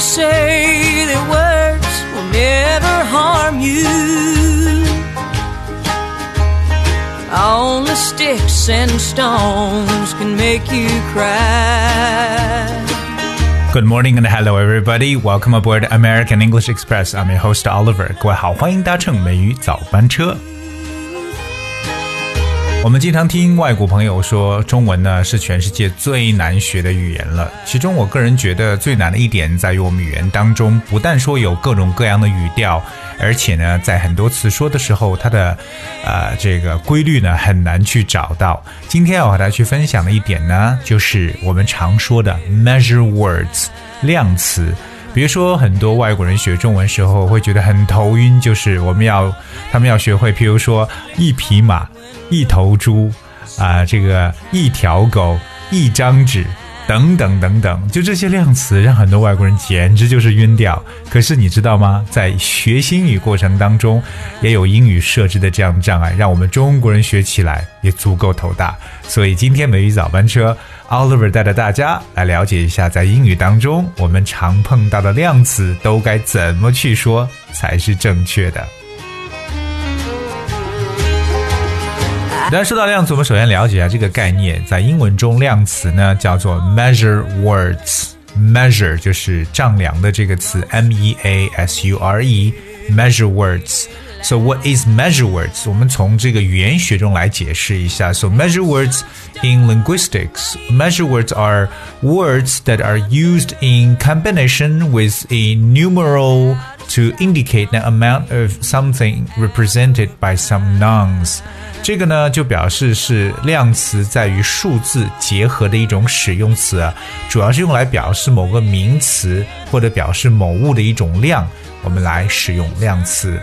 say that words will never harm you. Only sticks and stones can make you cry. Good morning and hello everybody. Welcome aboard American English Express. I'm your host Oliver. 各位好，欢迎搭乘美语早班车。 我们经常听外国朋友说，中文呢是全世界最难学的语言了。其中，我个人觉得最难的一点在于我们语言当中，不但说有各种各样的语调，而且呢，在很多词说的时候，它的呃这个规律呢很难去找到。今天要和大家去分享的一点呢，就是我们常说的 measure words 量词。比如说，很多外国人学中文时候会觉得很头晕，就是我们要他们要学会，譬如说一匹马。一头猪，啊，这个一条狗，一张纸，等等等等，就这些量词，让很多外国人简直就是晕掉。可是你知道吗？在学英语过程当中，也有英语设置的这样的障碍，让我们中国人学起来也足够头大。所以今天美语早班车，Oliver 带着大家来了解一下，在英语当中我们常碰到的量词都该怎么去说才是正确的。那说到量词，我们首先了解一下这个概念。在英文中，量词呢叫做 measure words。measure 就是丈量的这个词，m e a s u r e measure words。So what is measure words？我们从这个语言学中来解释一下。So measure words in linguistics, measure words are words that are used in combination with a numeral to indicate the amount of something represented by some nouns。 这个呢，就表示是量词在于数字结合的一种使用词啊，主要是用来表示某个名词或者表示某物的一种量，我们来使用量词。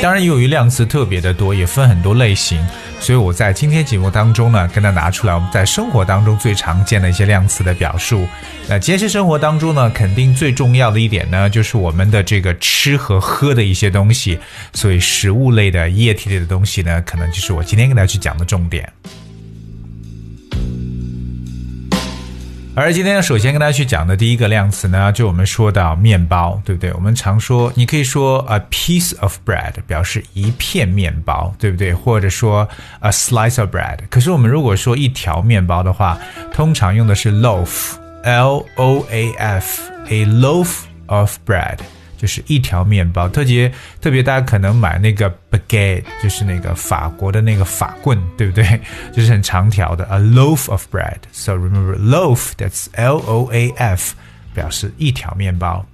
当然，由于量词特别的多，也分很多类型，所以我在今天节目当中呢，跟它拿出来我们在生活当中最常见的一些量词的表述。那节食生活当中呢，肯定最重要的一点呢，就是我们的这个吃和喝的一些东西，所以食物类的、液体类的东西呢，可能就是我今天跟大家去讲的重点。而今天要首先跟大家去讲的第一个量词呢，就我们说到面包，对不对？我们常说，你可以说 a piece of bread 表示一片面包，对不对？或者说 a slice of bread。可是我们如果说一条面包的话，通常用的是 loaf，l o a f，a loaf of bread。就是一条面包，特别特别，大家可能买那个 baguette，就是那个法国的那个法棍，对不对？就是很长条的，a loaf of bread。So remember loaf, that's L O A F，表示一条面包。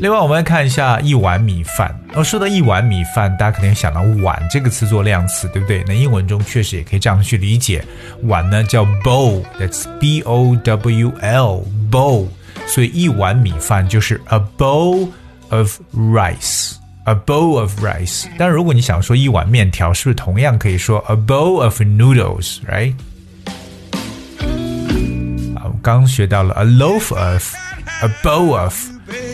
另外，我们来看一下一碗米饭。我说到一碗米饭，大家肯定想到碗这个词做量词，对不对？那英文中确实也可以这样去理解，碗呢叫 bowl，that's B O W L，bowl。所以一碗米饭就是 a bowl of rice，a bowl of rice。但如果你想说一碗面条，是不是同样可以说 a bowl of noodles，right？啊，我刚学到了 a loaf of，a bowl of，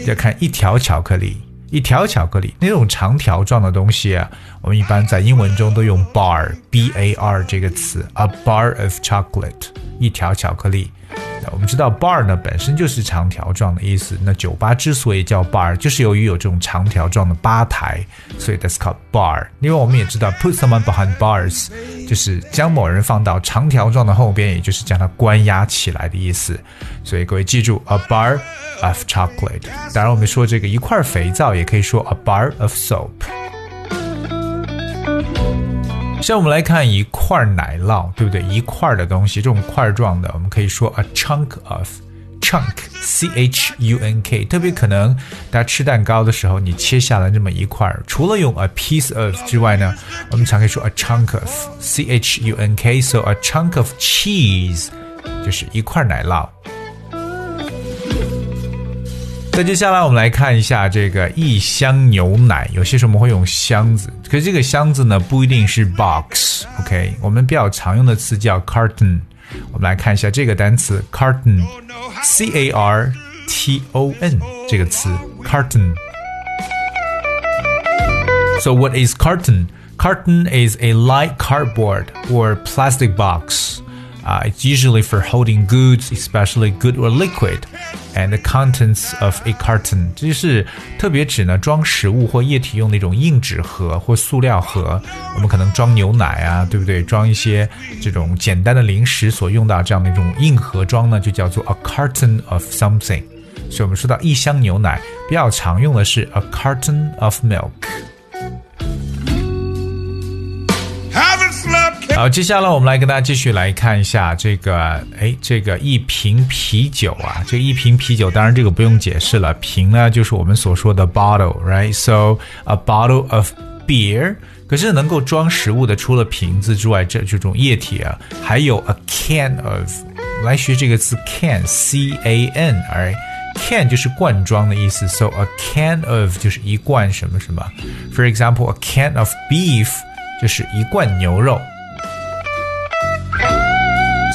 要看一条巧克力，一条巧克力那种长条状的东西啊，我们一般在英文中都用 bar，b a r 这个词，a bar of chocolate，一条巧克力。 我们知道 bar 呢本身就是长条状的意思。那酒吧之所以叫 bar，就是由于有这种长条状的吧台，所以 that's called bar。另外我们也知道 put someone behind bars，就是将某人放到长条状的后边，也就是将他关押起来的意思。所以各位记住 a bar of chocolate。当然我们说这个一块肥皂也可以说 a bar of soap。像我们来看一块奶酪，对不对？一块的东西，这种块状的，我们可以说 a chunk of，chunk，c h u n k。特别可能大家吃蛋糕的时候，你切下来那么一块儿，除了用 a piece of 之外呢，我们常可以说 a chunk of，c h u n k。So a chunk of cheese 就是一块奶酪。那接下来我们来看一下这个一箱牛奶，有些时候我们会用箱子，可是这个箱子呢不一定是 box，OK，我们比较常用的词叫 carton。我们来看一下这个单词 carton，c a r t o n 这个词 carton。So what is carton? Carton is a light cardboard or plastic box. 啊、uh,，it's usually for holding goods, especially good or liquid, And the contents of a carton，这就是特别指呢装食物或液体用那种硬纸盒或塑料盒。我们可能装牛奶啊，对不对？装一些这种简单的零食所用到这样的一种硬盒装呢，就叫做 a carton of something。所以我们说到一箱牛奶，比较常用的是 a carton of milk。好，接下来我们来跟大家继续来看一下这个，哎，这个一瓶啤酒啊，这一瓶啤酒，当然这个不用解释了，瓶呢就是我们所说的 bottle，right？So a bottle of beer，可是能够装食物的，除了瓶子之外，这这种液体啊，还有 a can of，来学这个词 can，c a n，right？can 就是罐装的意思，so a can of 就是一罐什么什么，for example，a can of beef 就是一罐牛肉。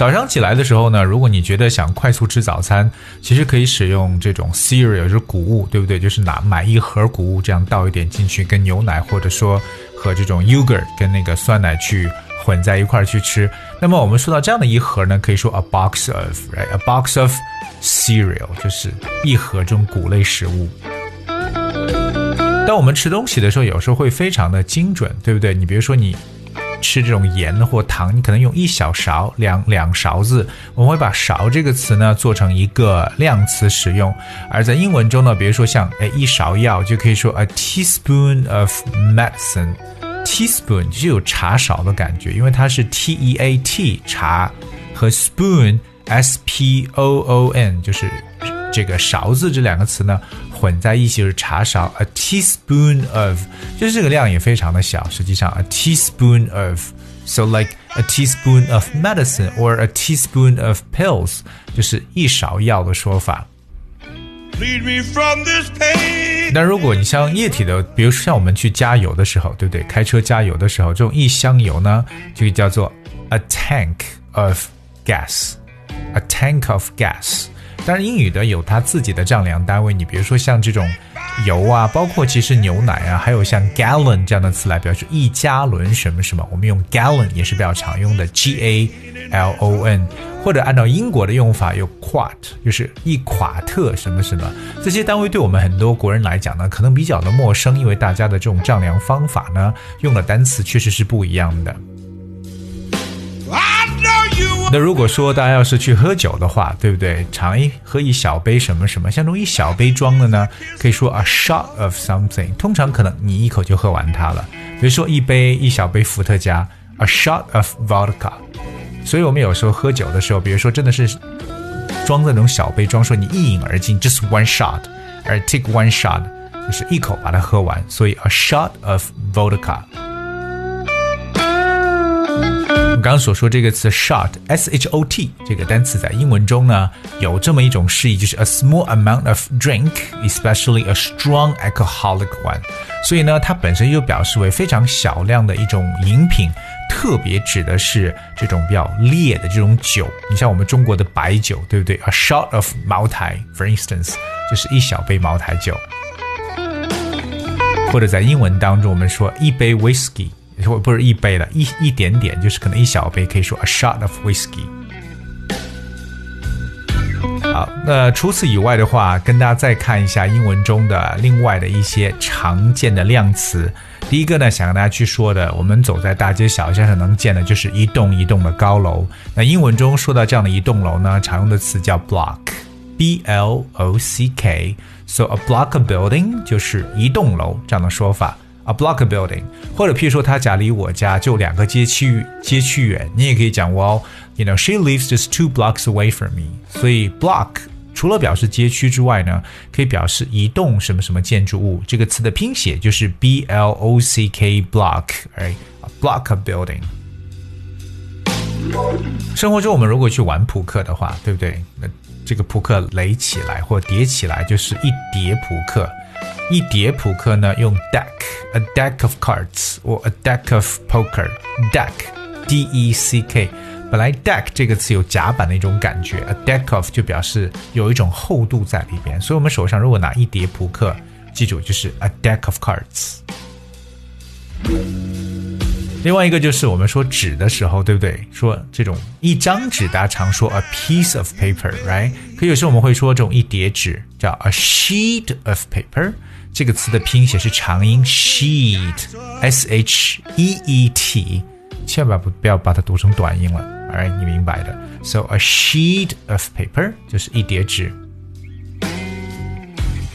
早上起来的时候呢，如果你觉得想快速吃早餐，其实可以使用这种 cereal，就是谷物，对不对？就是拿买一盒谷物，这样倒一点进去，跟牛奶或者说和这种 yogurt 跟那个酸奶去混在一块儿去吃。那么我们说到这样的一盒呢，可以说 a box of，right？a box of cereal 就是一盒这种谷类食物。当我们吃东西的时候，有时候会非常的精准，对不对？你比如说你。吃这种盐或糖，你可能用一小勺、两两勺子。我们会把“勺”这个词呢做成一个量词使用。而在英文中呢，比如说像哎一勺药，就可以说 a teaspoon of medicine。teaspoon 就有茶勺的感觉，因为它是 t e a t 茶和 spoon s p o o n 就是这个勺子这两个词呢。混在一起就是茶勺，a teaspoon of，就是这个量也非常的小。实际上，a teaspoon of，so like a teaspoon of medicine or a teaspoon of pills，就是一勺药的说法。那如果你像液体的，比如说像我们去加油的时候，对不对？开车加油的时候，这种一箱油呢，就叫做 a tank of gas，a tank of gas。 当然，英语的有它自己的丈量单位。你比如说像这种油啊，包括其实牛奶啊，还有像 gallon 这样的词来表示一加仑什么什么，我们用 gallon 也是比较常用的，g a l o n。或者按照英国的用法，有 quart，就是一垮特什么什么。这些单位对我们很多国人来讲呢，可能比较的陌生，因为大家的这种丈量方法呢，用的单词确实是不一样的。那如果说大家要是去喝酒的话，对不对？尝一喝一小杯什么什么，像这种一小杯装的呢，可以说 a shot of something。通常可能你一口就喝完它了。比如说一杯一小杯伏特加，a shot of vodka。所以我们有时候喝酒的时候，比如说真的是装在那种小杯装，说你一饮而尽，just one shot，而 take one shot 就是一口把它喝完。所以 a shot of vodka。们刚刚所说这个词 shot，s h o t 这个单词在英文中呢有这么一种释义，就是 a small amount of drink，especially a strong alcoholic one。所以呢，它本身又表示为非常小量的一种饮品，特别指的是这种比较烈的这种酒。你像我们中国的白酒，对不对？A shot of 茅台，for instance，就是一小杯茅台酒。或者在英文当中，我们说一杯 whisky。或不是一杯了，一一点点，就是可能一小杯，可以说 a shot of whiskey。好，那除此以外的话，跟大家再看一下英文中的另外的一些常见的量词。第一个呢，想跟大家去说的，我们走在大街小巷上能见的，就是一栋一栋的高楼。那英文中说到这样的一栋楼呢，常用的词叫 block，b l o c k。So a block of building 就是一栋楼这样的说法。A block building，或者譬如说他家离我家就两个街区街区远，你也可以讲，Well，you know she lives just two blocks away from me。所以 block 除了表示街区之外呢，可以表示一栋什么什么建筑物。这个词的拼写就是 B L O C K block，哎，a block building。生活中我们如果去玩扑克的话，对不对？那这个扑克垒起来或叠起来就是一叠扑克。一叠扑克呢，用 deck，a deck of cards，或 a deck of poker，deck，d e c k。本来 deck 这个词有甲板的一种感觉，a deck of 就表示有一种厚度在里边。所以，我们手上如果拿一叠扑克，记住就是 a deck of cards。另外一个就是我们说纸的时候，对不对？说这种一张纸，大家常说 a piece of paper，right？可有时候我们会说这种一叠纸叫 a sheet of paper。这个词的拼写是长音 sheet，s h e e t，千万不不要把它读成短音了哎你明白的。So a sheet of paper 就是一叠纸。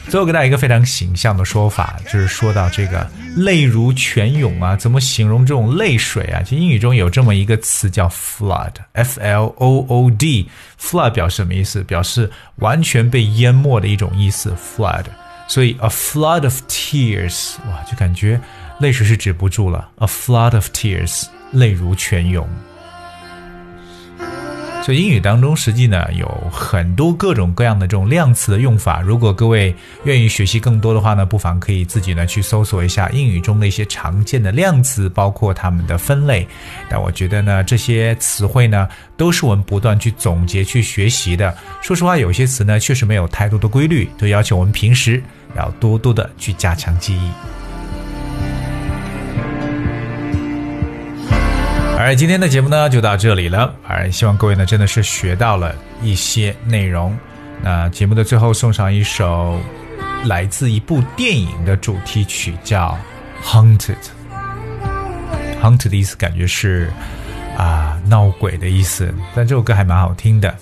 最后给大家一个非常形象的说法，就是说到这个泪如泉涌啊，怎么形容这种泪水啊？其实英语中有这么一个词叫 flood，f l o o d，flood 表示什么意思？表示完全被淹没的一种意思，flood。所以 a flood of tears，哇，就感觉泪水是止不住了，a flood of tears，泪如泉涌。所以英语当中，实际呢有很多各种各样的这种量词的用法。如果各位愿意学习更多的话呢，不妨可以自己呢去搜索一下英语中的一些常见的量词，包括它们的分类。但我觉得呢，这些词汇呢，都是我们不断去总结、去学习的。说实话，有些词呢确实没有太多的规律，都要求我们平时要多多的去加强记忆。而今天的节目呢就到这里了，而希望各位呢真的是学到了一些内容。那节目的最后送上一首来自一部电影的主题曲，叫《Hunted》。Hunted 的意思感觉是啊闹鬼的意思，但这首歌还蛮好听的。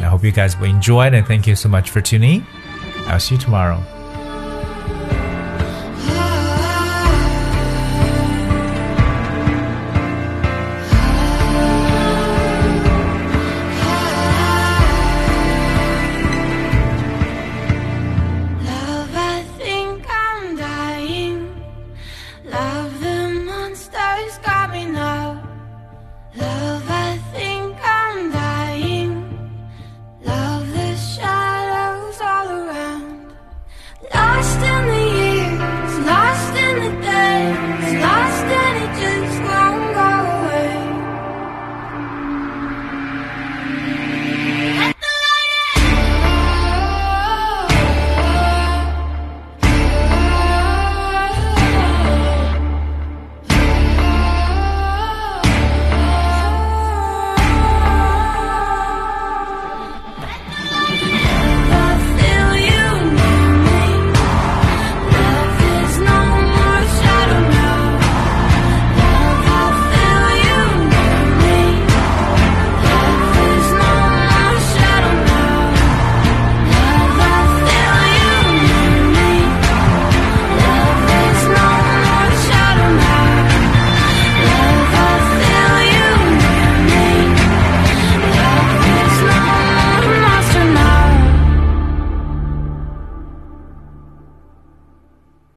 I hope you guys will enjoy it and thank you so much for tuning. I'll see you tomorrow.